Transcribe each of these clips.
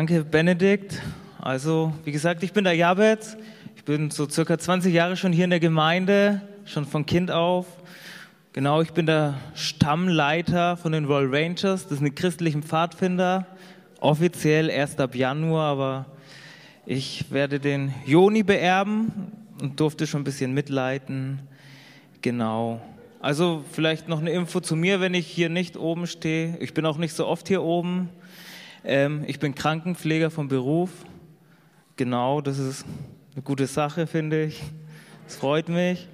Danke, Benedikt. Also, wie gesagt, ich bin der Jabez. Ich bin so circa 20 Jahre schon hier in der Gemeinde, schon von Kind auf. Genau, ich bin der Stammleiter von den Royal Rangers. Das sind die christlichen Pfadfinder. Offiziell erst ab Januar, aber ich werde den Joni beerben und durfte schon ein bisschen mitleiten. Genau. Also vielleicht noch eine Info zu mir, wenn ich hier nicht oben stehe. Ich bin auch nicht so oft hier oben. Ähm, ich bin Krankenpfleger vom Beruf. Genau, das ist eine gute Sache, finde ich. Das freut mich.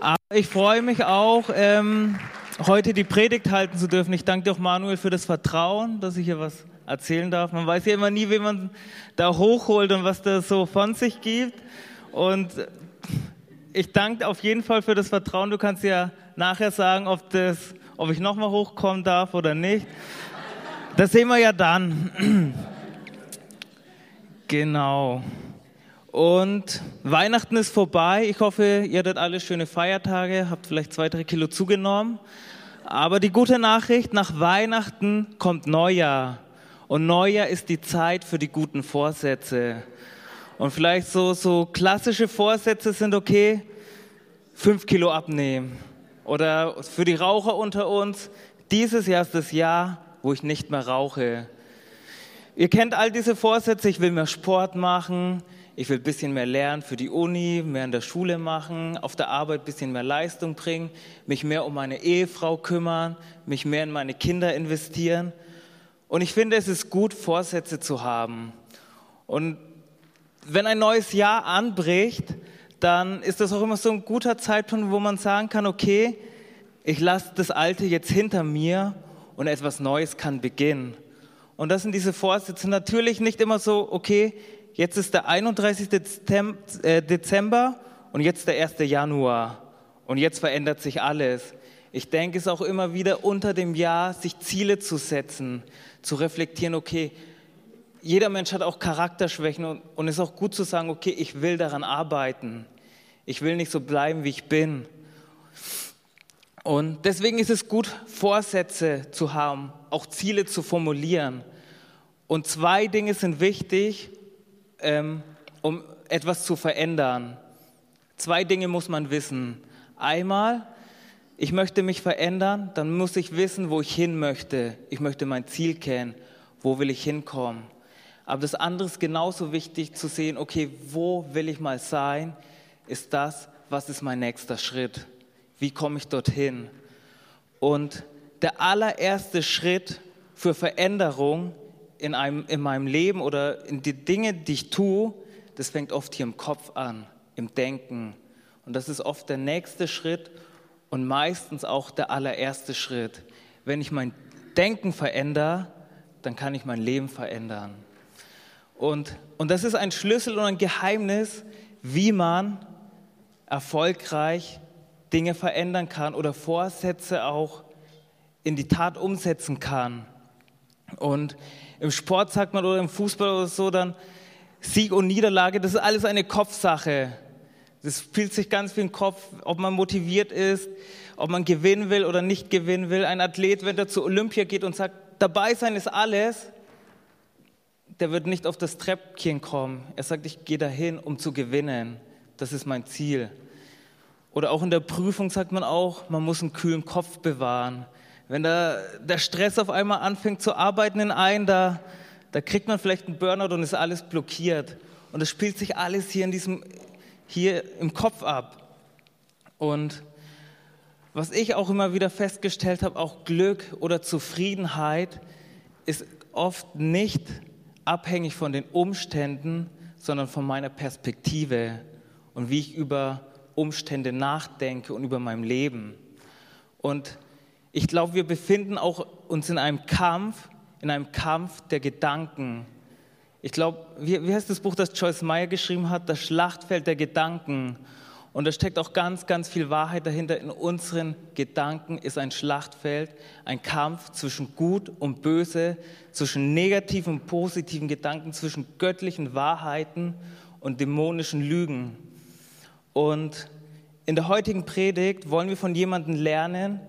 Aber ich freue mich auch, ähm, heute die Predigt halten zu dürfen. Ich danke dir auch Manuel für das Vertrauen, dass ich hier was erzählen darf. Man weiß ja immer nie, wie man da hochholt und was das so von sich gibt. Und ich danke auf jeden Fall für das Vertrauen. Du kannst ja nachher sagen, ob, das, ob ich nochmal hochkommen darf oder nicht. Das sehen wir ja dann. genau. Und Weihnachten ist vorbei. Ich hoffe, ihr hattet alle schöne Feiertage, habt vielleicht zwei, drei Kilo zugenommen. Aber die gute Nachricht, nach Weihnachten kommt Neujahr. Und Neujahr ist die Zeit für die guten Vorsätze. Und vielleicht so, so klassische Vorsätze sind okay, fünf Kilo abnehmen. Oder für die Raucher unter uns, dieses Jahr ist das Jahr, wo ich nicht mehr rauche. Ihr kennt all diese Vorsätze, ich will mehr Sport machen, ich will ein bisschen mehr lernen für die Uni, mehr in der Schule machen, auf der Arbeit ein bisschen mehr Leistung bringen, mich mehr um meine Ehefrau kümmern, mich mehr in meine Kinder investieren. Und ich finde, es ist gut, Vorsätze zu haben. Und wenn ein neues Jahr anbricht, dann ist das auch immer so ein guter Zeitpunkt, wo man sagen kann, okay, ich lasse das Alte jetzt hinter mir und etwas Neues kann beginnen. Und das sind diese Vorsätze. Natürlich nicht immer so, okay, jetzt ist der 31. Äh, Dezember und jetzt der 1. Januar und jetzt verändert sich alles. Ich denke es auch immer wieder unter dem Jahr, sich Ziele zu setzen, zu reflektieren, okay, jeder Mensch hat auch Charakterschwächen und, und ist auch gut zu sagen, okay, ich will daran arbeiten. Ich will nicht so bleiben, wie ich bin. Und deswegen ist es gut, Vorsätze zu haben, auch Ziele zu formulieren. Und zwei Dinge sind wichtig, ähm, um etwas zu verändern. Zwei Dinge muss man wissen. Einmal, ich möchte mich verändern, dann muss ich wissen, wo ich hin möchte. Ich möchte mein Ziel kennen. Wo will ich hinkommen? Aber das andere ist genauso wichtig zu sehen, okay, wo will ich mal sein? Ist das, was ist mein nächster Schritt? Wie komme ich dorthin? Und der allererste Schritt für Veränderung in, einem, in meinem Leben oder in die Dinge, die ich tue, das fängt oft hier im Kopf an, im Denken. Und das ist oft der nächste Schritt und meistens auch der allererste Schritt. Wenn ich mein Denken verändere, dann kann ich mein Leben verändern. Und, und das ist ein Schlüssel und ein Geheimnis, wie man erfolgreich Dinge verändern kann oder Vorsätze auch in die Tat umsetzen kann. Und im Sport sagt man oder im Fußball oder so dann, Sieg und Niederlage, das ist alles eine Kopfsache. Das spielt sich ganz viel im Kopf, ob man motiviert ist, ob man gewinnen will oder nicht gewinnen will. Ein Athlet, wenn er zur Olympia geht und sagt, dabei sein ist alles, der wird nicht auf das Treppchen kommen. Er sagt, ich gehe dahin, um zu gewinnen. Das ist mein Ziel. Oder auch in der Prüfung sagt man auch, man muss einen kühlen Kopf bewahren. Wenn da der Stress auf einmal anfängt zu arbeiten in einen, da, da kriegt man vielleicht einen Burnout und ist alles blockiert. Und das spielt sich alles hier, in diesem, hier im Kopf ab. Und was ich auch immer wieder festgestellt habe, auch Glück oder Zufriedenheit ist oft nicht abhängig von den Umständen, sondern von meiner Perspektive und wie ich über Umstände nachdenke und über mein Leben. Und ich glaube, wir befinden auch uns in einem Kampf, in einem Kampf der Gedanken. Ich glaube, wie, wie heißt das Buch, das Joyce Meyer geschrieben hat? Das Schlachtfeld der Gedanken. Und da steckt auch ganz, ganz viel Wahrheit dahinter. In unseren Gedanken ist ein Schlachtfeld, ein Kampf zwischen Gut und Böse, zwischen negativen und positiven Gedanken, zwischen göttlichen Wahrheiten und dämonischen Lügen. Und in der heutigen Predigt wollen wir von jemandem lernen,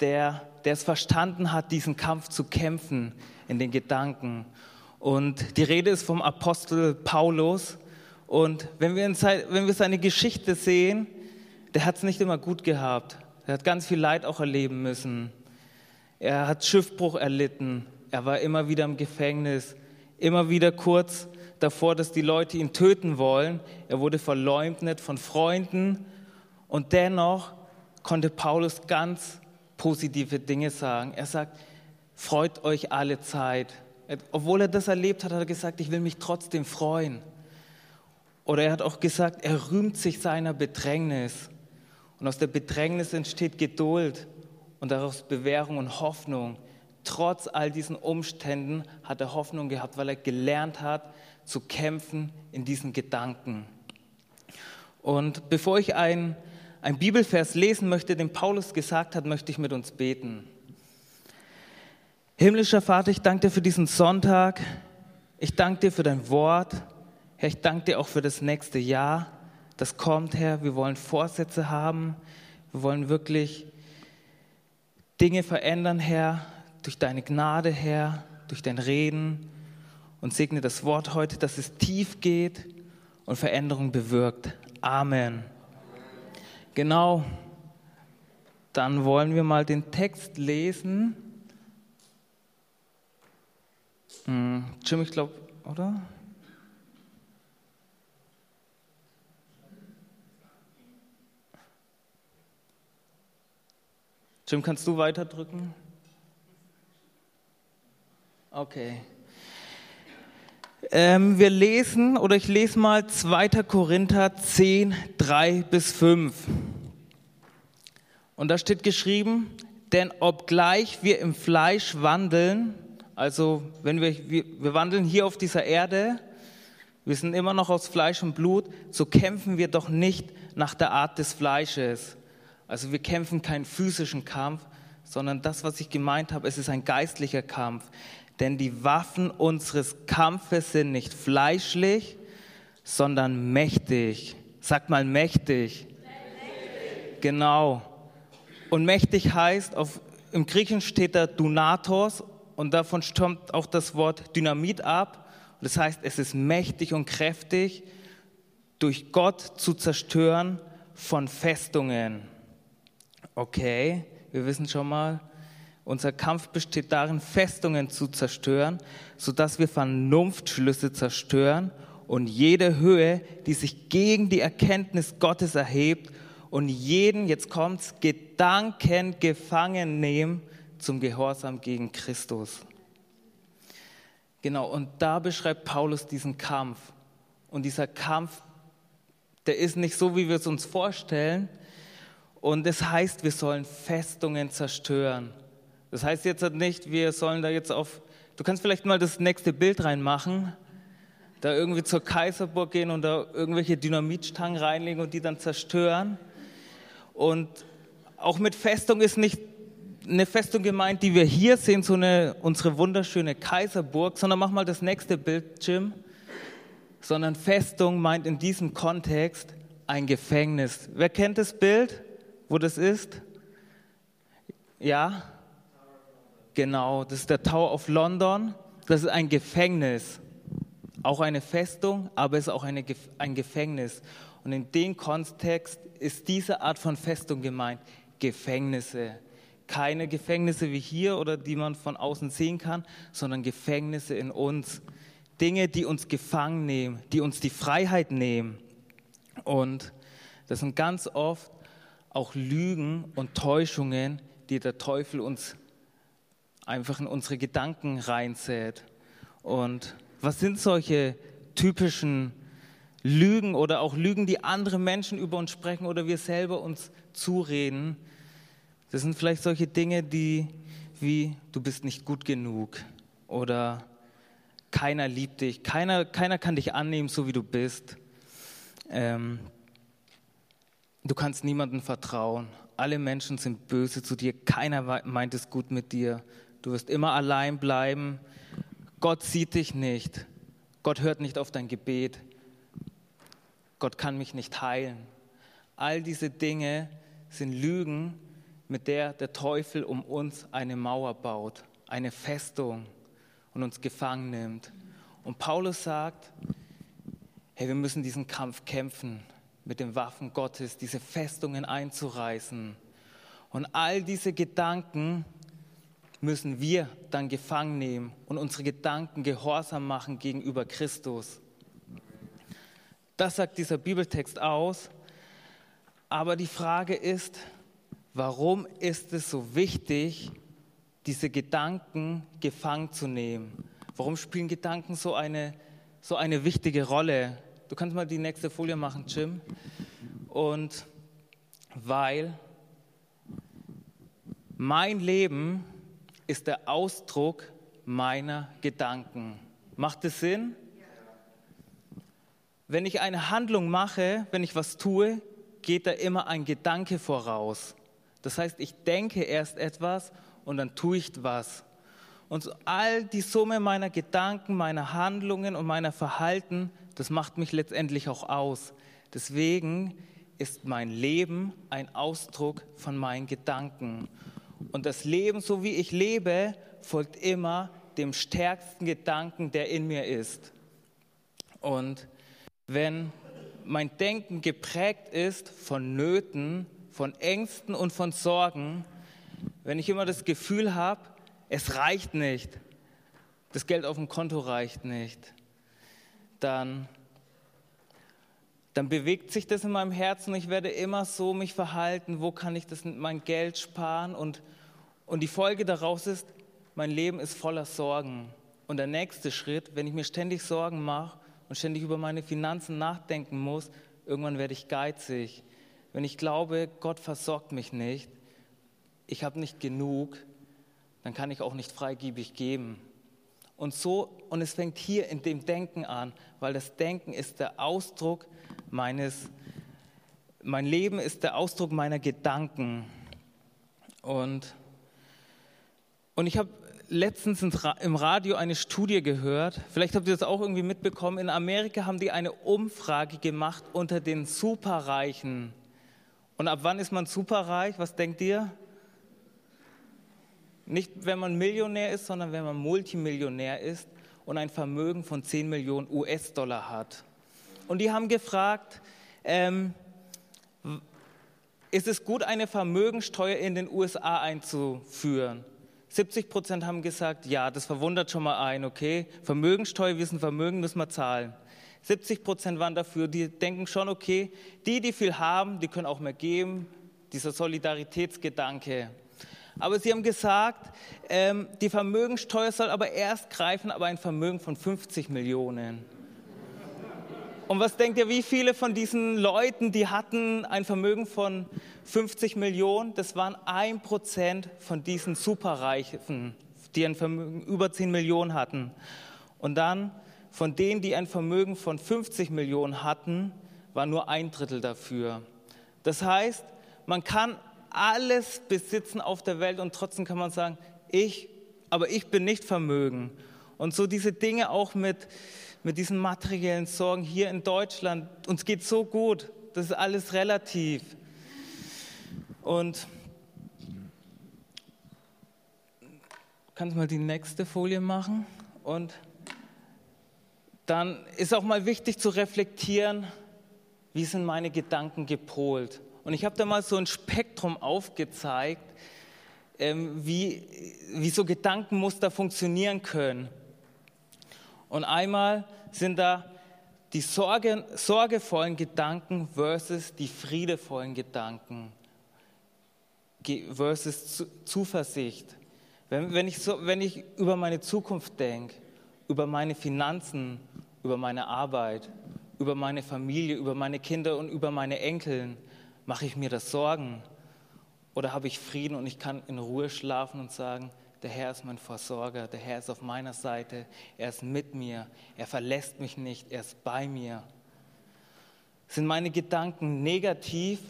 der, der es verstanden hat, diesen Kampf zu kämpfen in den Gedanken. Und die Rede ist vom Apostel Paulus. Und wenn wir, wenn wir seine Geschichte sehen, der hat es nicht immer gut gehabt. Er hat ganz viel Leid auch erleben müssen. Er hat Schiffbruch erlitten. Er war immer wieder im Gefängnis. Immer wieder kurz davor, dass die Leute ihn töten wollen. Er wurde verleumdet von Freunden. Und dennoch konnte Paulus ganz positive Dinge sagen. Er sagt, freut euch alle Zeit. Obwohl er das erlebt hat, hat er gesagt, ich will mich trotzdem freuen. Oder er hat auch gesagt, er rühmt sich seiner Bedrängnis. Und aus der Bedrängnis entsteht Geduld und daraus Bewährung und Hoffnung. Trotz all diesen Umständen hat er Hoffnung gehabt, weil er gelernt hat zu kämpfen in diesen Gedanken. Und bevor ich ein, ein Bibelvers lesen möchte, den Paulus gesagt hat, möchte ich mit uns beten. Himmlischer Vater, ich danke dir für diesen Sonntag. Ich danke dir für dein Wort. Herr, ich danke dir auch für das nächste Jahr, das kommt, Herr. Wir wollen Vorsätze haben. Wir wollen wirklich Dinge verändern, Herr, durch deine Gnade, Herr, durch dein Reden. Und segne das Wort heute, dass es tief geht und Veränderung bewirkt. Amen. Genau. Dann wollen wir mal den Text lesen. Hm, Jim, ich glaube, oder? Jim, kannst du weiterdrücken? Okay. Ähm, wir lesen, oder ich lese mal 2. Korinther 10, 3 bis 5. Und da steht geschrieben, denn obgleich wir im Fleisch wandeln, also wenn wir, wir, wir wandeln hier auf dieser Erde, wir sind immer noch aus Fleisch und Blut, so kämpfen wir doch nicht nach der Art des Fleisches. Also wir kämpfen keinen physischen Kampf, sondern das, was ich gemeint habe, es ist ein geistlicher Kampf. Denn die Waffen unseres Kampfes sind nicht fleischlich, sondern mächtig. Sagt mal mächtig. mächtig. Genau. Und mächtig heißt, auf, im Griechen steht da Dunatos und davon stammt auch das Wort Dynamit ab. Das heißt, es ist mächtig und kräftig, durch Gott zu zerstören von Festungen. Okay, wir wissen schon mal, unser Kampf besteht darin, Festungen zu zerstören, sodass wir Vernunftschlüsse zerstören und jede Höhe, die sich gegen die Erkenntnis Gottes erhebt und jeden, jetzt kommt's, Gedanken gefangen nehmen zum Gehorsam gegen Christus. Genau, und da beschreibt Paulus diesen Kampf. Und dieser Kampf, der ist nicht so, wie wir es uns vorstellen. Und es heißt, wir sollen Festungen zerstören. Das heißt jetzt nicht, wir sollen da jetzt auf, du kannst vielleicht mal das nächste Bild reinmachen, da irgendwie zur Kaiserburg gehen und da irgendwelche Dynamitstangen reinlegen und die dann zerstören. Und auch mit Festung ist nicht eine Festung gemeint, die wir hier sehen, so eine, unsere wunderschöne Kaiserburg, sondern mach mal das nächste Bild, Jim. Sondern Festung meint in diesem Kontext ein Gefängnis. Wer kennt das Bild, wo das ist? Ja? Genau, das ist der Tower of London. Das ist ein Gefängnis. Auch eine Festung, aber es ist auch eine, ein Gefängnis. Und in dem Kontext ist diese Art von Festung gemeint. Gefängnisse keine Gefängnisse wie hier oder die man von außen sehen kann, sondern Gefängnisse in uns. Dinge, die uns gefangen nehmen, die uns die Freiheit nehmen. Und das sind ganz oft auch Lügen und Täuschungen, die der Teufel uns einfach in unsere Gedanken reinzählt. Und was sind solche typischen Lügen oder auch Lügen, die andere Menschen über uns sprechen oder wir selber uns zureden? Das sind vielleicht solche Dinge, die wie du bist nicht gut genug oder keiner liebt dich, keiner, keiner kann dich annehmen, so wie du bist. Ähm, du kannst niemandem vertrauen. Alle Menschen sind böse zu dir, keiner meint es gut mit dir. Du wirst immer allein bleiben. Gott sieht dich nicht. Gott hört nicht auf dein Gebet. Gott kann mich nicht heilen. All diese Dinge sind Lügen, mit der der Teufel um uns eine Mauer baut, eine Festung und uns gefangen nimmt. Und Paulus sagt, hey, wir müssen diesen Kampf kämpfen, mit den Waffen Gottes, diese Festungen einzureißen. Und all diese Gedanken müssen wir dann gefangen nehmen und unsere Gedanken gehorsam machen gegenüber Christus. Das sagt dieser Bibeltext aus. Aber die Frage ist, warum ist es so wichtig, diese Gedanken gefangen zu nehmen? Warum spielen Gedanken so eine, so eine wichtige Rolle? Du kannst mal die nächste Folie machen, Jim. Und weil mein Leben ist der Ausdruck meiner Gedanken. Macht es Sinn? Wenn ich eine Handlung mache, wenn ich was tue, geht da immer ein Gedanke voraus. Das heißt, ich denke erst etwas und dann tue ich was. Und all die Summe meiner Gedanken, meiner Handlungen und meiner Verhalten, das macht mich letztendlich auch aus. Deswegen ist mein Leben ein Ausdruck von meinen Gedanken. Und das Leben, so wie ich lebe, folgt immer dem stärksten Gedanken, der in mir ist. Und wenn mein Denken geprägt ist von Nöten, von Ängsten und von Sorgen, wenn ich immer das Gefühl habe, es reicht nicht, das Geld auf dem Konto reicht nicht, dann, dann bewegt sich das in meinem Herzen und ich werde immer so mich verhalten, wo kann ich das mein Geld sparen und, und die Folge daraus ist, mein Leben ist voller Sorgen. Und der nächste Schritt, wenn ich mir ständig Sorgen mache und ständig über meine Finanzen nachdenken muss, irgendwann werde ich geizig. Wenn ich glaube, Gott versorgt mich nicht, ich habe nicht genug, dann kann ich auch nicht freigebig geben. Und so, und es fängt hier in dem Denken an, weil das Denken ist der Ausdruck meines, mein Leben ist der Ausdruck meiner Gedanken. Und, und ich habe letztens im Radio eine Studie gehört, vielleicht habt ihr das auch irgendwie mitbekommen, in Amerika haben die eine Umfrage gemacht unter den Superreichen. Und ab wann ist man superreich? Was denkt ihr? Nicht, wenn man Millionär ist, sondern wenn man Multimillionär ist und ein Vermögen von 10 Millionen US-Dollar hat. Und die haben gefragt, ähm, ist es gut, eine Vermögensteuer in den USA einzuführen? 70 Prozent haben gesagt, ja, das verwundert schon mal ein, okay, Vermögensteuer, wir sind Vermögen, müssen wir zahlen. 70 Prozent waren dafür, die denken schon, okay, die, die viel haben, die können auch mehr geben, dieser Solidaritätsgedanke. Aber sie haben gesagt, ähm, die Vermögensteuer soll aber erst greifen, aber ein Vermögen von 50 Millionen. Und was denkt ihr, wie viele von diesen Leuten, die hatten ein Vermögen von 50 Millionen, das waren ein Prozent von diesen Superreichen, die ein Vermögen über 10 Millionen hatten. Und dann von denen, die ein Vermögen von 50 Millionen hatten, war nur ein Drittel dafür. Das heißt, man kann alles besitzen auf der Welt und trotzdem kann man sagen, ich, aber ich bin nicht Vermögen. Und so diese Dinge auch mit, mit diesen materiellen Sorgen hier in Deutschland, uns geht so gut, das ist alles relativ. Und kannst mal die nächste Folie machen? Und dann ist auch mal wichtig zu reflektieren, wie sind meine Gedanken gepolt. Und ich habe da mal so ein Spektrum aufgezeigt, ähm, wie, wie so Gedankenmuster funktionieren können. Und einmal sind da die Sorge, sorgevollen Gedanken versus die friedevollen Gedanken versus Zuversicht. Wenn, wenn, ich so, wenn ich über meine Zukunft denke, über meine Finanzen, über meine Arbeit, über meine Familie, über meine Kinder und über meine Enkeln, Mache ich mir das Sorgen? Oder habe ich Frieden und ich kann in Ruhe schlafen und sagen, der Herr ist mein Versorger, der Herr ist auf meiner Seite, er ist mit mir, er verlässt mich nicht, er ist bei mir. Sind meine Gedanken negativ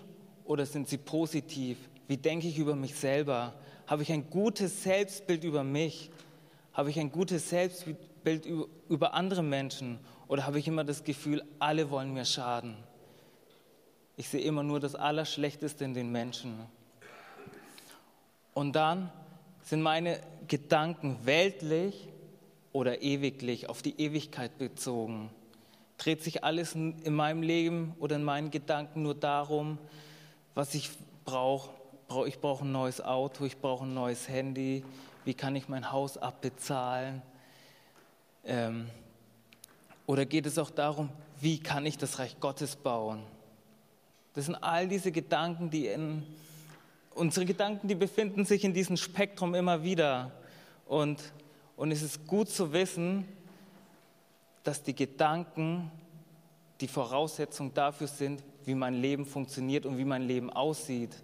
oder sind sie positiv? Wie denke ich über mich selber? Habe ich ein gutes Selbstbild über mich? Habe ich ein gutes Selbstbild über andere Menschen? Oder habe ich immer das Gefühl, alle wollen mir schaden? Ich sehe immer nur das Allerschlechteste in den Menschen. Und dann sind meine Gedanken weltlich oder ewiglich, auf die Ewigkeit bezogen? Dreht sich alles in meinem Leben oder in meinen Gedanken nur darum, was ich brauche? Ich brauche ein neues Auto, ich brauche ein neues Handy, wie kann ich mein Haus abbezahlen? Ähm, oder geht es auch darum, wie kann ich das Reich Gottes bauen? Das sind all diese Gedanken, die in unsere Gedanken, die befinden sich in diesem Spektrum immer wieder. Und, und es ist gut zu wissen, dass die Gedanken die Voraussetzung dafür sind, wie mein Leben funktioniert und wie mein Leben aussieht.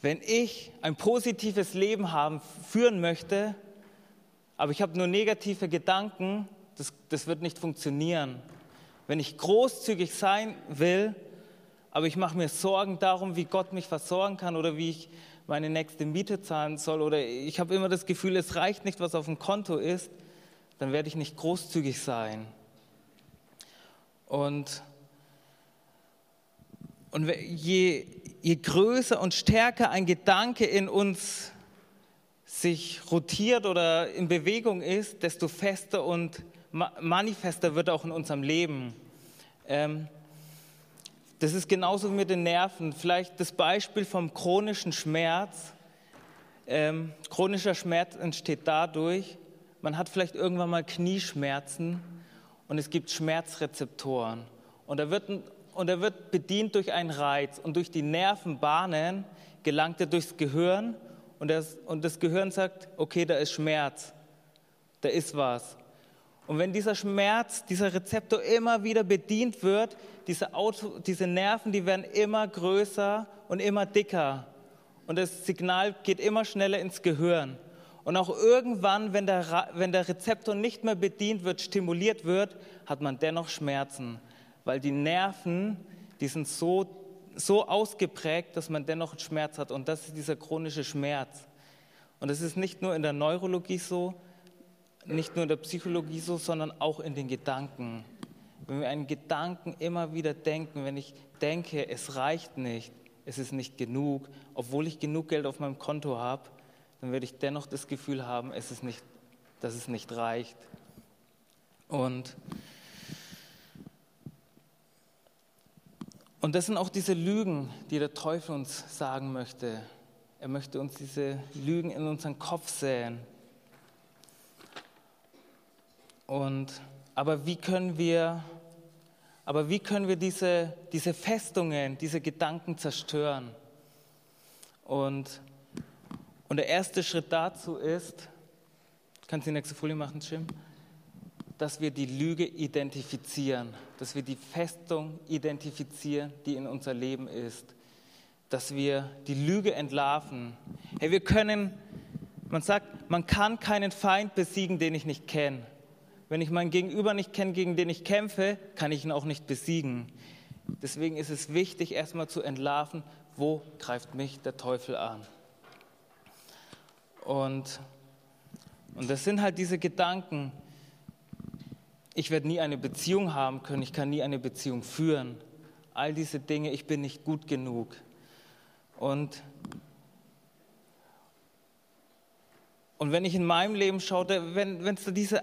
Wenn ich ein positives Leben haben, führen möchte, aber ich habe nur negative Gedanken, das, das wird nicht funktionieren. Wenn ich großzügig sein will, aber ich mache mir Sorgen darum, wie Gott mich versorgen kann oder wie ich meine nächste Miete zahlen soll oder ich habe immer das Gefühl, es reicht nicht, was auf dem Konto ist, dann werde ich nicht großzügig sein. Und, und je, je größer und stärker ein Gedanke in uns sich rotiert oder in Bewegung ist, desto fester und manifester wird auch in unserem Leben. Ähm, das ist genauso wie mit den Nerven. Vielleicht das Beispiel vom chronischen Schmerz. Ähm, chronischer Schmerz entsteht dadurch, man hat vielleicht irgendwann mal Knieschmerzen und es gibt Schmerzrezeptoren. Und er wird, und er wird bedient durch einen Reiz und durch die Nervenbahnen gelangt er durchs Gehirn und das, und das Gehirn sagt, okay, da ist Schmerz, da ist was. Und wenn dieser Schmerz, dieser Rezeptor immer wieder bedient wird, diese, Auto, diese Nerven, die werden immer größer und immer dicker. Und das Signal geht immer schneller ins Gehirn. Und auch irgendwann, wenn der, wenn der Rezeptor nicht mehr bedient wird, stimuliert wird, hat man dennoch Schmerzen. Weil die Nerven, die sind so, so ausgeprägt, dass man dennoch Schmerz hat. Und das ist dieser chronische Schmerz. Und das ist nicht nur in der Neurologie so, nicht nur in der Psychologie so, sondern auch in den Gedanken. Wenn wir einen Gedanken immer wieder denken, wenn ich denke, es reicht nicht, es ist nicht genug, obwohl ich genug Geld auf meinem Konto habe, dann werde ich dennoch das Gefühl haben, es ist nicht, dass es nicht reicht. Und, und das sind auch diese Lügen, die der Teufel uns sagen möchte. Er möchte uns diese Lügen in unseren Kopf säen. Und, aber wie können wir, aber wie können wir diese, diese Festungen, diese Gedanken zerstören? Und, und der erste Schritt dazu ist, kannst du die nächste Folie machen, Jim? Dass wir die Lüge identifizieren, dass wir die Festung identifizieren, die in unser Leben ist, dass wir die Lüge entlarven. Hey, wir können, man sagt, man kann keinen Feind besiegen, den ich nicht kenne. Wenn ich meinen Gegenüber nicht kenne, gegen den ich kämpfe, kann ich ihn auch nicht besiegen. Deswegen ist es wichtig, erstmal zu entlarven, wo greift mich der Teufel an. Und, und das sind halt diese Gedanken. Ich werde nie eine Beziehung haben können, ich kann nie eine Beziehung führen. All diese Dinge, ich bin nicht gut genug. Und Und wenn ich in meinem Leben schaue, wenn es diese,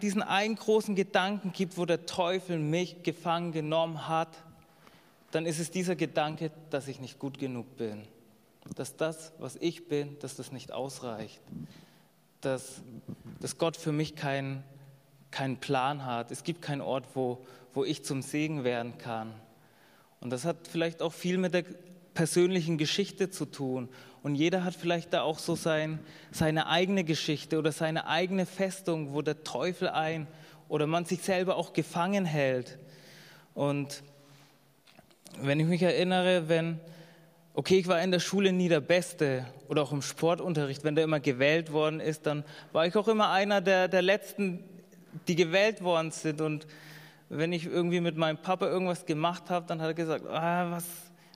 diesen einen großen Gedanken gibt, wo der Teufel mich gefangen genommen hat, dann ist es dieser Gedanke, dass ich nicht gut genug bin. Dass das, was ich bin, dass das nicht ausreicht. Dass, dass Gott für mich keinen keinen Plan hat. Es gibt keinen Ort, wo, wo ich zum Segen werden kann. Und das hat vielleicht auch viel mit der persönlichen Geschichte zu tun. Und jeder hat vielleicht da auch so sein, seine eigene Geschichte oder seine eigene Festung, wo der Teufel ein oder man sich selber auch gefangen hält. Und wenn ich mich erinnere, wenn, okay, ich war in der Schule nie der Beste oder auch im Sportunterricht, wenn der immer gewählt worden ist, dann war ich auch immer einer der, der Letzten, die gewählt worden sind. Und wenn ich irgendwie mit meinem Papa irgendwas gemacht habe, dann hat er gesagt, ah, was,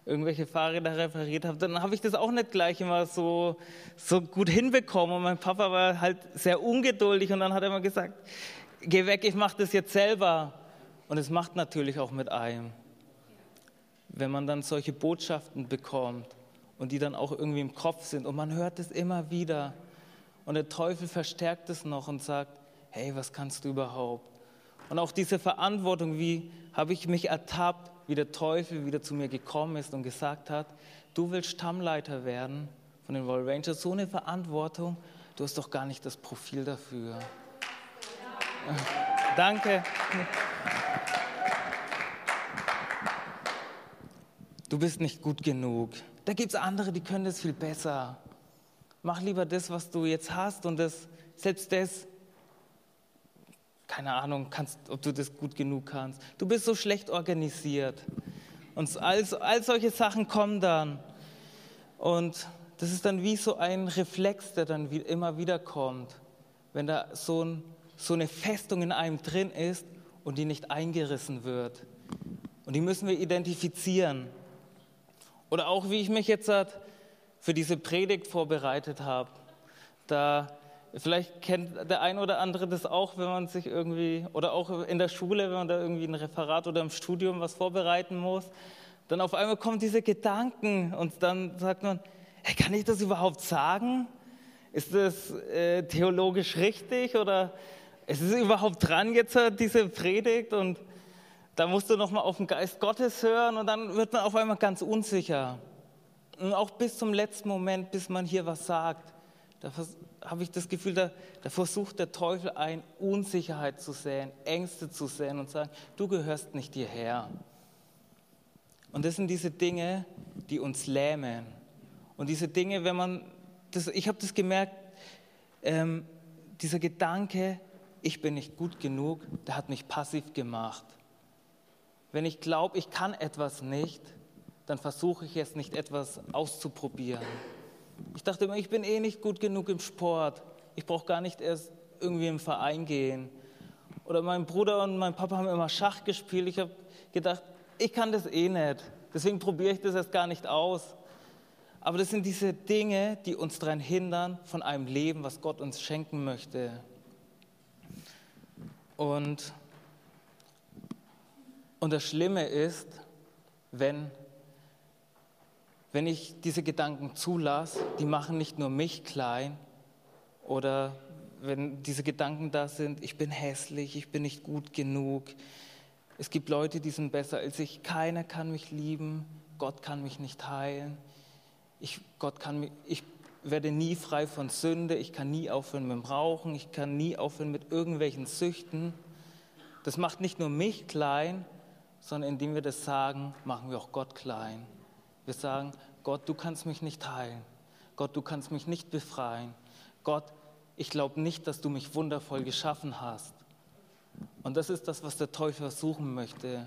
irgendwelche Fahrräder repariert habe, dann habe ich das auch nicht gleich immer so, so gut hinbekommen. Und mein Papa war halt sehr ungeduldig und dann hat er immer gesagt, geh weg, ich mache das jetzt selber. Und es macht natürlich auch mit einem. Wenn man dann solche Botschaften bekommt und die dann auch irgendwie im Kopf sind und man hört es immer wieder und der Teufel verstärkt es noch und sagt, hey, was kannst du überhaupt? Und auch diese Verantwortung, wie habe ich mich ertappt, wie der Teufel wieder zu mir gekommen ist und gesagt hat, du willst Stammleiter werden von den Royal Rangers, so eine Verantwortung, du hast doch gar nicht das Profil dafür. Danke. Du bist nicht gut genug. Da gibt es andere, die können das viel besser. Mach lieber das, was du jetzt hast und das, selbst das, keine Ahnung, kannst, ob du das gut genug kannst. Du bist so schlecht organisiert. Und all, all solche Sachen kommen dann. Und das ist dann wie so ein Reflex, der dann immer wieder kommt, wenn da so, ein, so eine Festung in einem drin ist und die nicht eingerissen wird. Und die müssen wir identifizieren. Oder auch wie ich mich jetzt für diese Predigt vorbereitet habe. Da vielleicht kennt der ein oder andere das auch, wenn man sich irgendwie oder auch in der Schule, wenn man da irgendwie ein Referat oder im Studium was vorbereiten muss, dann auf einmal kommen diese Gedanken und dann sagt man, hey, kann ich das überhaupt sagen? Ist das äh, theologisch richtig oder ist es überhaupt dran jetzt diese Predigt und da musst du nochmal auf den Geist Gottes hören und dann wird man auf einmal ganz unsicher. Und auch bis zum letzten Moment, bis man hier was sagt, da habe ich das Gefühl, da, da versucht der Teufel ein, Unsicherheit zu säen, Ängste zu säen und sagen, du gehörst nicht hierher. Und das sind diese Dinge, die uns lähmen. Und diese Dinge, wenn man, das, ich habe das gemerkt, ähm, dieser Gedanke, ich bin nicht gut genug, der hat mich passiv gemacht. Wenn ich glaube, ich kann etwas nicht, dann versuche ich es nicht etwas auszuprobieren. Ich dachte immer, ich bin eh nicht gut genug im Sport. Ich brauche gar nicht erst irgendwie im Verein gehen. Oder mein Bruder und mein Papa haben immer Schach gespielt. Ich habe gedacht, ich kann das eh nicht. Deswegen probiere ich das erst gar nicht aus. Aber das sind diese Dinge, die uns daran hindern, von einem Leben, was Gott uns schenken möchte. Und und das Schlimme ist, wenn, wenn ich diese Gedanken zulasse, die machen nicht nur mich klein oder wenn diese Gedanken da sind, ich bin hässlich, ich bin nicht gut genug, es gibt Leute, die sind besser als ich, keiner kann mich lieben, Gott kann mich nicht heilen, ich, Gott kann mich, ich werde nie frei von Sünde, ich kann nie aufhören mit dem Rauchen, ich kann nie aufhören mit irgendwelchen Süchten. Das macht nicht nur mich klein, sondern indem wir das sagen, machen wir auch Gott klein. Wir sagen, Gott, du kannst mich nicht heilen. Gott, du kannst mich nicht befreien. Gott, ich glaube nicht, dass du mich wundervoll geschaffen hast. Und das ist das, was der Teufel versuchen möchte.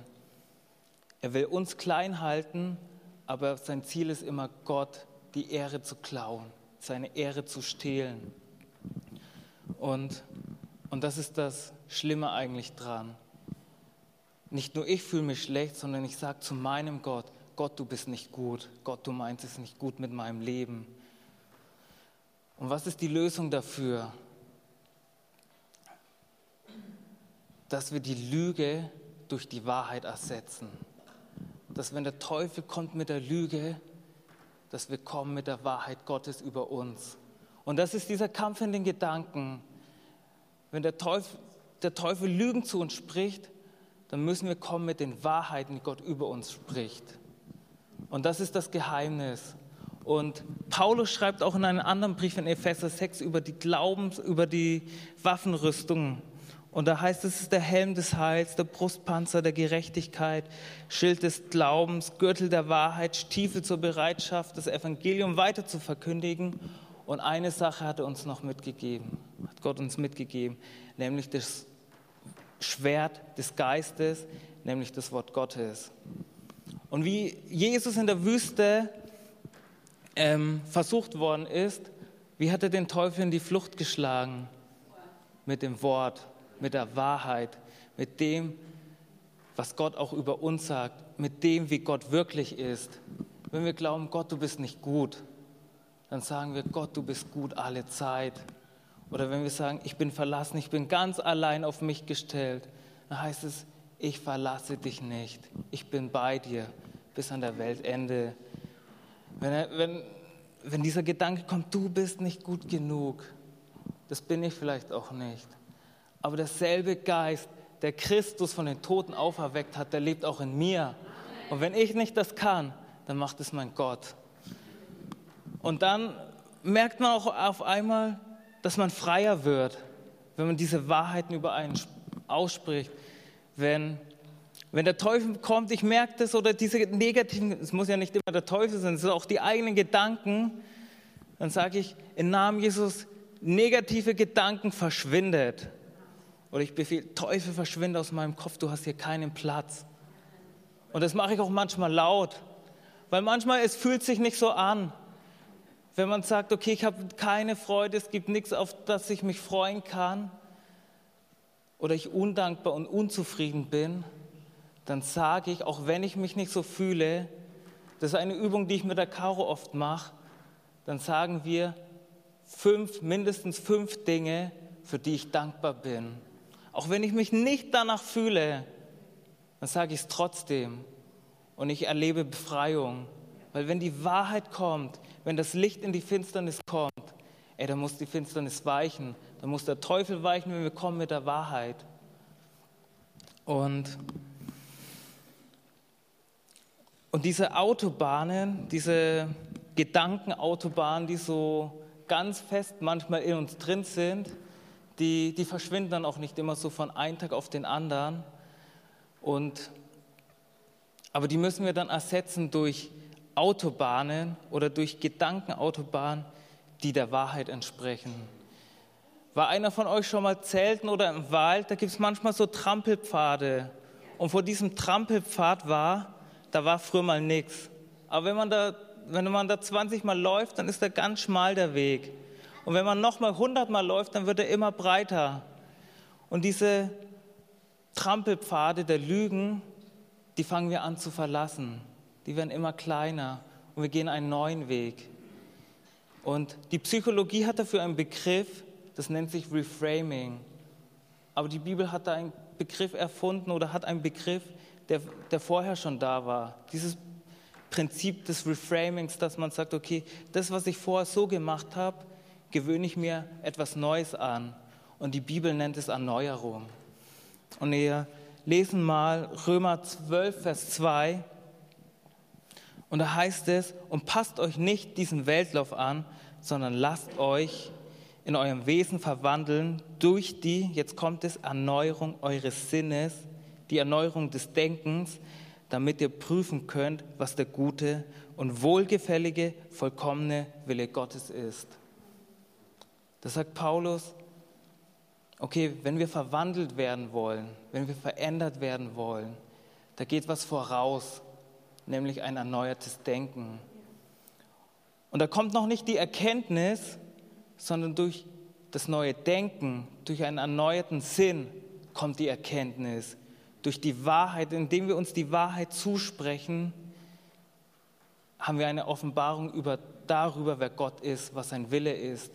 Er will uns klein halten, aber sein Ziel ist immer, Gott die Ehre zu klauen, seine Ehre zu stehlen. Und, und das ist das Schlimme eigentlich dran. Nicht nur ich fühle mich schlecht, sondern ich sage zu meinem Gott, Gott, du bist nicht gut. Gott, du meinst es nicht gut mit meinem Leben. Und was ist die Lösung dafür? Dass wir die Lüge durch die Wahrheit ersetzen. Dass wenn der Teufel kommt mit der Lüge, dass wir kommen mit der Wahrheit Gottes über uns. Und das ist dieser Kampf in den Gedanken. Wenn der Teufel, der Teufel Lügen zu uns spricht, dann müssen wir kommen mit den Wahrheiten, die Gott über uns spricht. Und das ist das Geheimnis. Und Paulus schreibt auch in einem anderen Brief in Epheser 6 über die Glaubens, über die Waffenrüstung. Und da heißt es, es ist der Helm des Heils, der Brustpanzer der Gerechtigkeit, Schild des Glaubens, Gürtel der Wahrheit, Stiefel zur Bereitschaft, das Evangelium weiter zu verkündigen. Und eine Sache hat er uns noch mitgegeben, hat Gott uns mitgegeben, nämlich das Schwert des Geistes, nämlich das Wort Gottes. Und wie Jesus in der Wüste ähm, versucht worden ist, wie hat er den Teufel in die Flucht geschlagen? Mit dem Wort, mit der Wahrheit, mit dem, was Gott auch über uns sagt, mit dem, wie Gott wirklich ist. Wenn wir glauben, Gott, du bist nicht gut, dann sagen wir, Gott, du bist gut alle Zeit. Oder wenn wir sagen, ich bin verlassen, ich bin ganz allein auf mich gestellt, dann heißt es, ich verlasse dich nicht. Ich bin bei dir bis an der Weltende. Wenn, wenn, wenn dieser Gedanke kommt, du bist nicht gut genug, das bin ich vielleicht auch nicht. Aber derselbe Geist, der Christus von den Toten auferweckt hat, der lebt auch in mir. Und wenn ich nicht das kann, dann macht es mein Gott. Und dann merkt man auch auf einmal, dass man freier wird, wenn man diese Wahrheiten über einen ausspricht. Wenn, wenn der Teufel kommt, ich merke das, oder diese negativen, es muss ja nicht immer der Teufel sein, es sind auch die eigenen Gedanken, dann sage ich, im Namen Jesus, negative Gedanken verschwindet. Oder ich befehle, Teufel verschwinde aus meinem Kopf, du hast hier keinen Platz. Und das mache ich auch manchmal laut, weil manchmal es fühlt sich nicht so an. Wenn man sagt, okay, ich habe keine Freude, es gibt nichts, auf das ich mich freuen kann, oder ich undankbar und unzufrieden bin, dann sage ich, auch wenn ich mich nicht so fühle, das ist eine Übung, die ich mit der Caro oft mache, dann sagen wir fünf, mindestens fünf Dinge, für die ich dankbar bin. Auch wenn ich mich nicht danach fühle, dann sage ich es trotzdem und ich erlebe Befreiung. Weil wenn die Wahrheit kommt, wenn das Licht in die Finsternis kommt, ey, dann muss die Finsternis weichen, dann muss der Teufel weichen, wenn wir kommen mit der Wahrheit. Und, und diese Autobahnen, diese Gedankenautobahnen, die so ganz fest manchmal in uns drin sind, die, die verschwinden dann auch nicht immer so von einem Tag auf den anderen. Und, aber die müssen wir dann ersetzen durch Autobahnen oder durch Gedankenautobahnen, die der Wahrheit entsprechen. War einer von euch schon mal zelten oder im Wald? Da gibt es manchmal so Trampelpfade. Und vor diesem Trampelpfad war, da war früher mal nichts. Aber wenn man, da, wenn man da 20 Mal läuft, dann ist da ganz schmal der Weg. Und wenn man nochmal 100 Mal läuft, dann wird er immer breiter. Und diese Trampelpfade der Lügen, die fangen wir an zu verlassen. Die werden immer kleiner und wir gehen einen neuen Weg. Und die Psychologie hat dafür einen Begriff, das nennt sich Reframing. Aber die Bibel hat da einen Begriff erfunden oder hat einen Begriff, der, der vorher schon da war. Dieses Prinzip des Reframings, dass man sagt, okay, das, was ich vorher so gemacht habe, gewöhne ich mir etwas Neues an. Und die Bibel nennt es Erneuerung. Und wir lesen mal Römer 12, Vers 2. Und da heißt es, und passt euch nicht diesen Weltlauf an, sondern lasst euch in eurem Wesen verwandeln durch die, jetzt kommt es, Erneuerung eures Sinnes, die Erneuerung des Denkens, damit ihr prüfen könnt, was der gute und wohlgefällige, vollkommene Wille Gottes ist. Da sagt Paulus, okay, wenn wir verwandelt werden wollen, wenn wir verändert werden wollen, da geht was voraus, nämlich ein erneuertes Denken. Und da kommt noch nicht die Erkenntnis, sondern durch das neue Denken, durch einen erneuerten Sinn kommt die Erkenntnis. Durch die Wahrheit, indem wir uns die Wahrheit zusprechen, haben wir eine Offenbarung über, darüber, wer Gott ist, was sein Wille ist.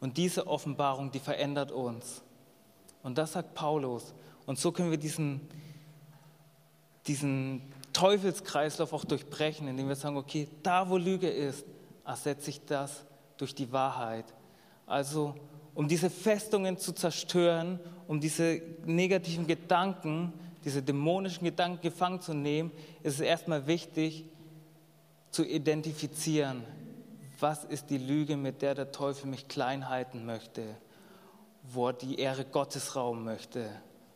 Und diese Offenbarung, die verändert uns. Und das sagt Paulus. Und so können wir diesen, diesen Teufelskreislauf auch durchbrechen, indem wir sagen, okay, da wo Lüge ist, ersetze ich das durch die Wahrheit. Also um diese Festungen zu zerstören, um diese negativen Gedanken, diese dämonischen Gedanken gefangen zu nehmen, ist es erstmal wichtig zu identifizieren, was ist die Lüge, mit der der Teufel mich klein halten möchte, wo er die Ehre Gottes rauben möchte.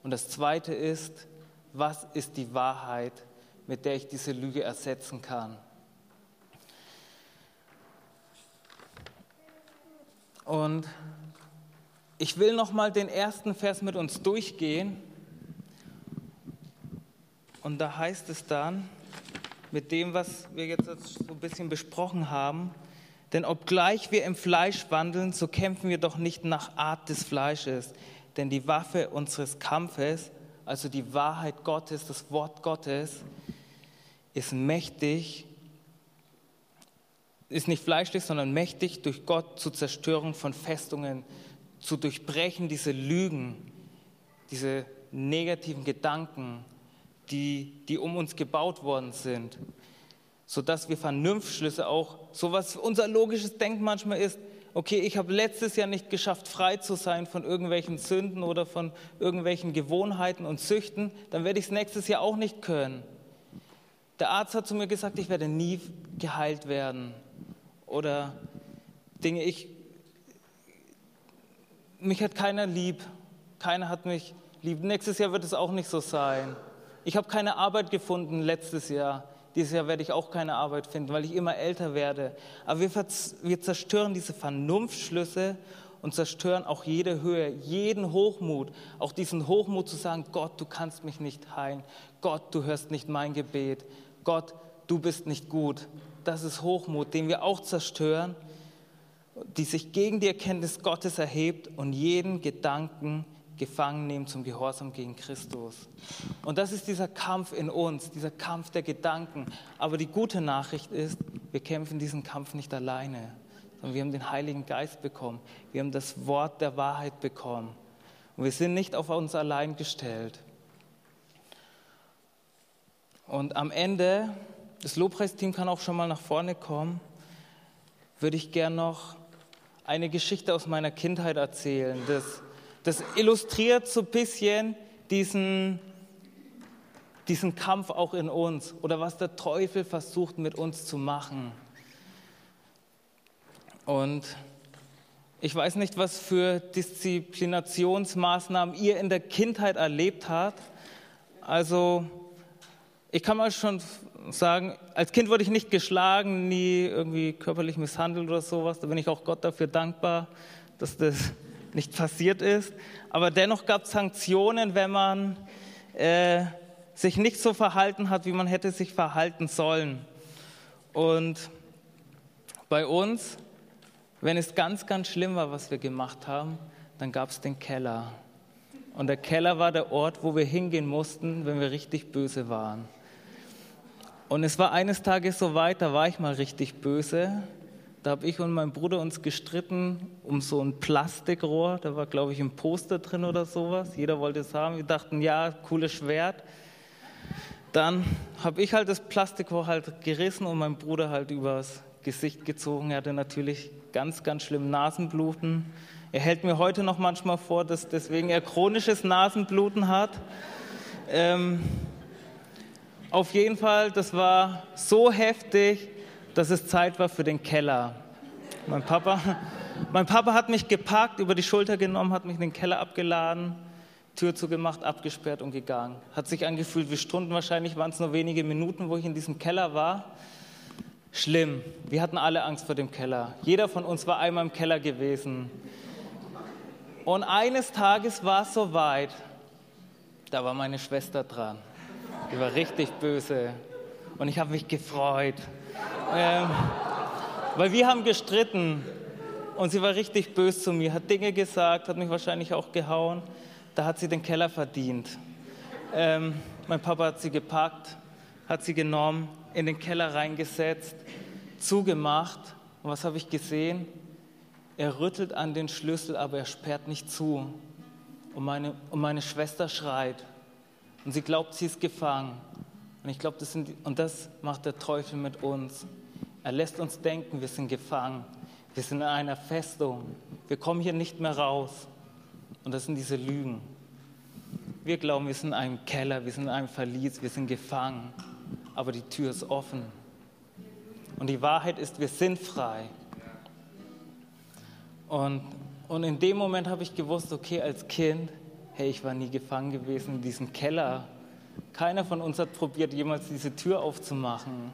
Und das Zweite ist, was ist die Wahrheit, mit der ich diese Lüge ersetzen kann. Und ich will noch mal den ersten Vers mit uns durchgehen. Und da heißt es dann, mit dem, was wir jetzt so ein bisschen besprochen haben, denn obgleich wir im Fleisch wandeln, so kämpfen wir doch nicht nach Art des Fleisches. Denn die Waffe unseres Kampfes, also die Wahrheit Gottes, das Wort Gottes, ist mächtig, ist nicht fleischlich, sondern mächtig durch Gott zur Zerstörung von Festungen, zu durchbrechen diese Lügen, diese negativen Gedanken, die, die um uns gebaut worden sind sodass wir Vernunftschlüsse auch, so was unser logisches Denken manchmal ist, okay, ich habe letztes Jahr nicht geschafft, frei zu sein von irgendwelchen Sünden oder von irgendwelchen Gewohnheiten und Süchten, dann werde ich es nächstes Jahr auch nicht können. Der Arzt hat zu mir gesagt, ich werde nie geheilt werden. Oder Dinge, ich, mich hat keiner lieb, keiner hat mich lieb. Nächstes Jahr wird es auch nicht so sein. Ich habe keine Arbeit gefunden letztes Jahr. Dieses Jahr werde ich auch keine Arbeit finden, weil ich immer älter werde. Aber wir, wir zerstören diese Vernunftschlüsse und zerstören auch jede Höhe, jeden Hochmut, auch diesen Hochmut zu sagen, Gott, du kannst mich nicht heilen, Gott, du hörst nicht mein Gebet, Gott, du bist nicht gut. Das ist Hochmut, den wir auch zerstören, die sich gegen die Erkenntnis Gottes erhebt und jeden Gedanken gefangen nehmen zum Gehorsam gegen Christus. Und das ist dieser Kampf in uns, dieser Kampf der Gedanken. Aber die gute Nachricht ist, wir kämpfen diesen Kampf nicht alleine, sondern wir haben den Heiligen Geist bekommen. Wir haben das Wort der Wahrheit bekommen. Und wir sind nicht auf uns allein gestellt. Und am Ende, das Lobpreisteam kann auch schon mal nach vorne kommen, würde ich gern noch eine Geschichte aus meiner Kindheit erzählen. Das das illustriert so ein bisschen diesen, diesen Kampf auch in uns oder was der Teufel versucht mit uns zu machen. Und ich weiß nicht, was für Disziplinationsmaßnahmen ihr in der Kindheit erlebt habt. Also ich kann mal schon sagen, als Kind wurde ich nicht geschlagen, nie irgendwie körperlich misshandelt oder sowas. Da bin ich auch Gott dafür dankbar, dass das nicht passiert ist. Aber dennoch gab es Sanktionen, wenn man äh, sich nicht so verhalten hat, wie man hätte sich verhalten sollen. Und bei uns, wenn es ganz, ganz schlimm war, was wir gemacht haben, dann gab es den Keller. Und der Keller war der Ort, wo wir hingehen mussten, wenn wir richtig böse waren. Und es war eines Tages so weit, da war ich mal richtig böse. Da habe ich und mein Bruder uns gestritten um so ein Plastikrohr. Da war, glaube ich, ein Poster drin oder sowas. Jeder wollte es haben. Wir dachten, ja, cooles Schwert. Dann habe ich halt das Plastikrohr halt gerissen und mein Bruder halt übers Gesicht gezogen. Er hatte natürlich ganz, ganz schlimm Nasenbluten. Er hält mir heute noch manchmal vor, dass deswegen er chronisches Nasenbluten hat. Ähm, auf jeden Fall, das war so heftig, dass es Zeit war für den Keller. Mein Papa, mein Papa hat mich gepackt, über die Schulter genommen, hat mich in den Keller abgeladen, Tür zugemacht, abgesperrt und gegangen. Hat sich angefühlt wie Stunden, wahrscheinlich waren es nur wenige Minuten, wo ich in diesem Keller war. Schlimm. Wir hatten alle Angst vor dem Keller. Jeder von uns war einmal im Keller gewesen. Und eines Tages war es soweit, da war meine Schwester dran. Die war richtig böse. Und ich habe mich gefreut. Ähm, weil wir haben gestritten und sie war richtig böse zu mir, hat Dinge gesagt, hat mich wahrscheinlich auch gehauen. Da hat sie den Keller verdient. Ähm, mein Papa hat sie gepackt, hat sie genommen, in den Keller reingesetzt, zugemacht. Und was habe ich gesehen? Er rüttelt an den Schlüssel, aber er sperrt nicht zu. Und meine, und meine Schwester schreit. Und sie glaubt, sie ist gefangen. Und ich glaube, das, das macht der Teufel mit uns. Er lässt uns denken, wir sind gefangen. Wir sind in einer Festung. Wir kommen hier nicht mehr raus. Und das sind diese Lügen. Wir glauben, wir sind in einem Keller, wir sind in einem Verlies, wir sind gefangen. Aber die Tür ist offen. Und die Wahrheit ist, wir sind frei. Und, und in dem Moment habe ich gewusst, okay, als Kind, hey, ich war nie gefangen gewesen in diesem Keller. Keiner von uns hat probiert, jemals diese Tür aufzumachen,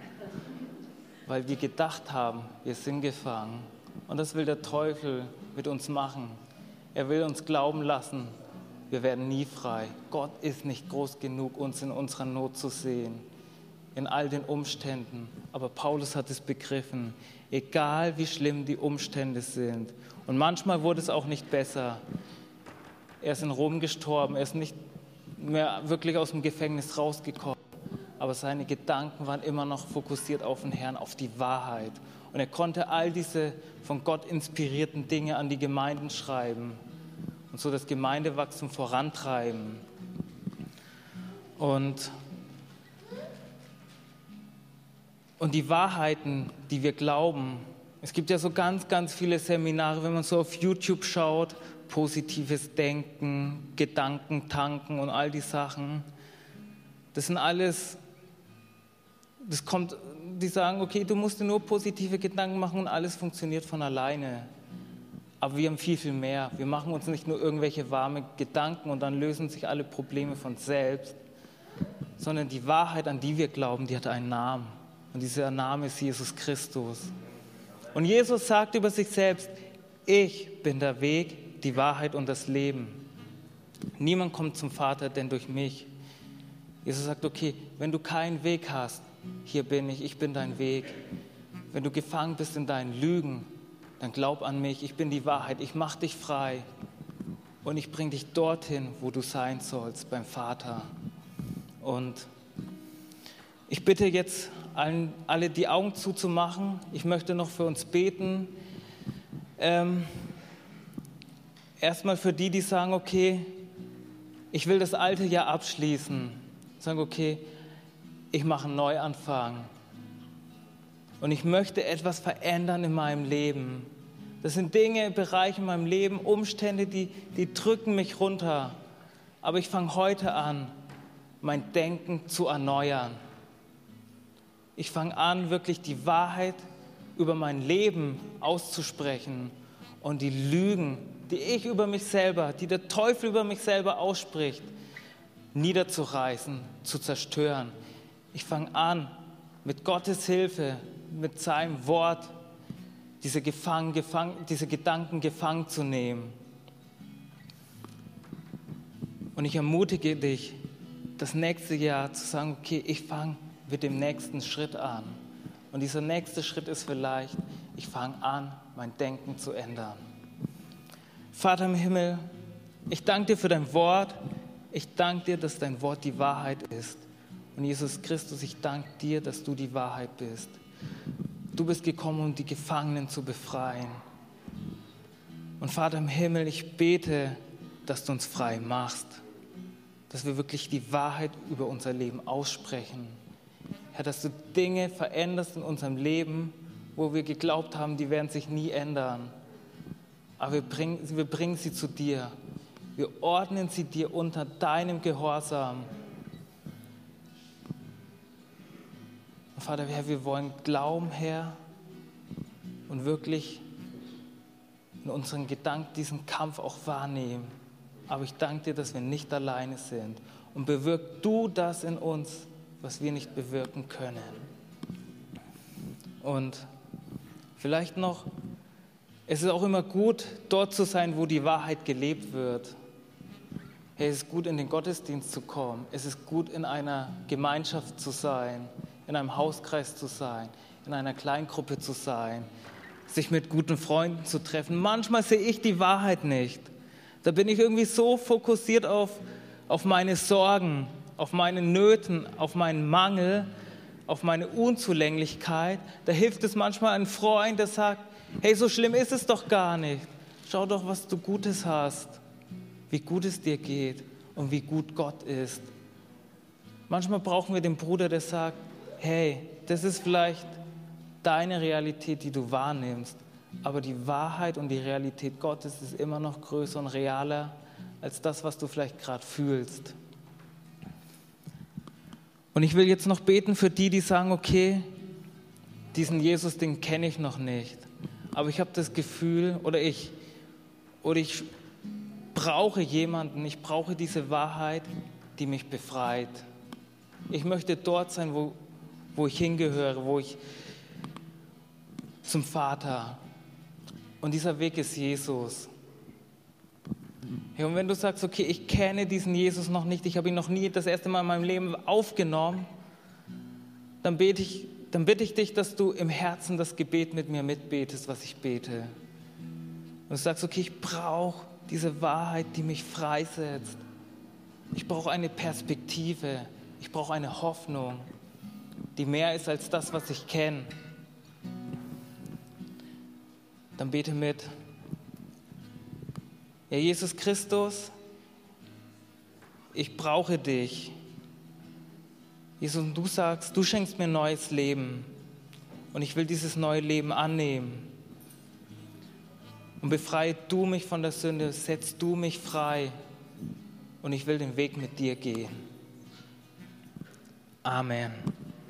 weil wir gedacht haben, wir sind gefangen. Und das will der Teufel mit uns machen. Er will uns glauben lassen, wir werden nie frei. Gott ist nicht groß genug, uns in unserer Not zu sehen, in all den Umständen. Aber Paulus hat es begriffen, egal wie schlimm die Umstände sind. Und manchmal wurde es auch nicht besser. Er ist in Rom gestorben, er ist nicht mehr wirklich aus dem Gefängnis rausgekommen. Aber seine Gedanken waren immer noch fokussiert auf den Herrn, auf die Wahrheit. Und er konnte all diese von Gott inspirierten Dinge an die Gemeinden schreiben und so das Gemeindewachstum vorantreiben. Und, und die Wahrheiten, die wir glauben, Es gibt ja so ganz, ganz viele Seminare, wenn man so auf YouTube schaut, positives Denken, Gedanken tanken und all die Sachen. Das sind alles, das kommt, die sagen, okay, du musst dir nur positive Gedanken machen und alles funktioniert von alleine. Aber wir haben viel, viel mehr. Wir machen uns nicht nur irgendwelche warme Gedanken und dann lösen sich alle Probleme von selbst, sondern die Wahrheit, an die wir glauben, die hat einen Namen. Und dieser Name ist Jesus Christus. Und Jesus sagt über sich selbst, ich bin der Die Wahrheit und das Leben. Niemand kommt zum Vater, denn durch mich. Jesus sagt, okay, wenn du keinen Weg hast, hier bin ich, ich bin dein Weg. Wenn du gefangen bist in deinen Lügen, dann glaub an mich, ich bin die Wahrheit, ich mache dich frei und ich bringe dich dorthin, wo du sein sollst, beim Vater. Und ich bitte jetzt allen, alle die Augen zuzumachen. Ich möchte noch für uns beten. Ähm, erstmal für die, die sagen, okay, ich will das alte Jahr abschließen. Sagen, okay, ich mache einen Neuanfang. Und ich möchte etwas verändern in meinem Leben. Das sind Dinge, Bereiche in meinem Leben, Umstände, die, die drücken mich runter. Aber ich fange heute an, mein Denken zu erneuern. Ich fange an, wirklich die Wahrheit über mein Leben auszusprechen und die Lügen, die ich über mich selber, die der Teufel über mich selber ausspricht, niederzureißen, zu zerstören. Ich fange an, mit Gottes Hilfe, mit seinem Wort, diese, gefangen, gefangen, diese Gedanken gefangen zu nehmen. Und ich ermutige dich, das nächste Jahr zu sagen, okay, ich fange mit dem nächsten Schritt an. Und dieser nächste Schritt ist vielleicht, ich fange an, mein Denken zu ändern. Vater im Himmel, ich danke dir für dein Wort. Ich danke dir, dass dein Wort die Wahrheit ist. Und Jesus Christus, ich danke dir, dass du die Wahrheit bist. Du bist gekommen, um die Gefangenen zu befreien. Und Vater im Himmel, ich bete, dass du uns frei machst, dass wir wirklich die Wahrheit über unser Leben aussprechen Herr, dass du Dinge veränderst in unserem Leben, wo wir geglaubt haben, die werden sich nie ändern. Aber wir bringen, wir bringen sie zu dir. Wir ordnen sie dir unter deinem Gehorsam. Und Vater, Herr, wir wollen glauben, Herr, und wirklich in unseren Gedanken diesen Kampf auch wahrnehmen. Aber ich danke dir, dass wir nicht alleine sind. Und bewirk du das in uns, was wir nicht bewirken können. Und vielleicht noch, es ist auch immer gut, dort zu sein, wo die Wahrheit gelebt wird. Es ist gut, in den Gottesdienst zu kommen. Es ist gut, in einer Gemeinschaft zu sein, in einem Hauskreis zu sein, in einer Kleingruppe zu sein, sich mit guten Freunden zu treffen. Manchmal sehe ich die Wahrheit nicht. Da bin ich irgendwie so fokussiert auf, auf meine Sorgen, auf meine Nöten, auf meinen Mangel, auf meine Unzulänglichkeit. Da hilft es manchmal ein Freund, der sagt, hey, so schlimm ist es doch gar nicht. Schau doch, was du Gutes hast, wie gut es dir geht und wie gut Gott ist. Manchmal brauchen wir den Bruder, der sagt, hey, das ist vielleicht deine Realität, die du wahrnimmst, aber die Wahrheit und die Realität Gottes ist immer noch größer und realer als das, was du vielleicht gerade fühlst. Und ich will jetzt noch beten für die, die sagen, okay, diesen Jesus, den kenne ich noch nicht. Aber ich habe das Gefühl, oder ich, oder ich brauche jemanden, ich brauche diese Wahrheit, die mich befreit. Ich möchte dort sein, wo, wo ich hingehöre, wo ich zum Vater. Und dieser Weg ist Jesus. Und wenn du sagst, okay, ich kenne diesen Jesus noch nicht, ich habe ihn noch nie das erste Mal in meinem Leben aufgenommen, dann, bete ich, dann bitte ich dich, dass du im Herzen das Gebet mit mir mitbetest, was ich bete. Und du sagst, okay, ich brauche diese Wahrheit, die mich freisetzt. Ich brauche eine Perspektive. Ich brauche eine Hoffnung, die mehr ist als das, was ich kenne. Dann bete mit. Ja, Jesus Christus, ich brauche dich. Jesus, und du sagst, du schenkst mir neues Leben. und ich will dieses neue Leben annehmen. Und befreie du mich von der Sünde, setz du mich frei und ich will den Weg mit dir gehen. Amen.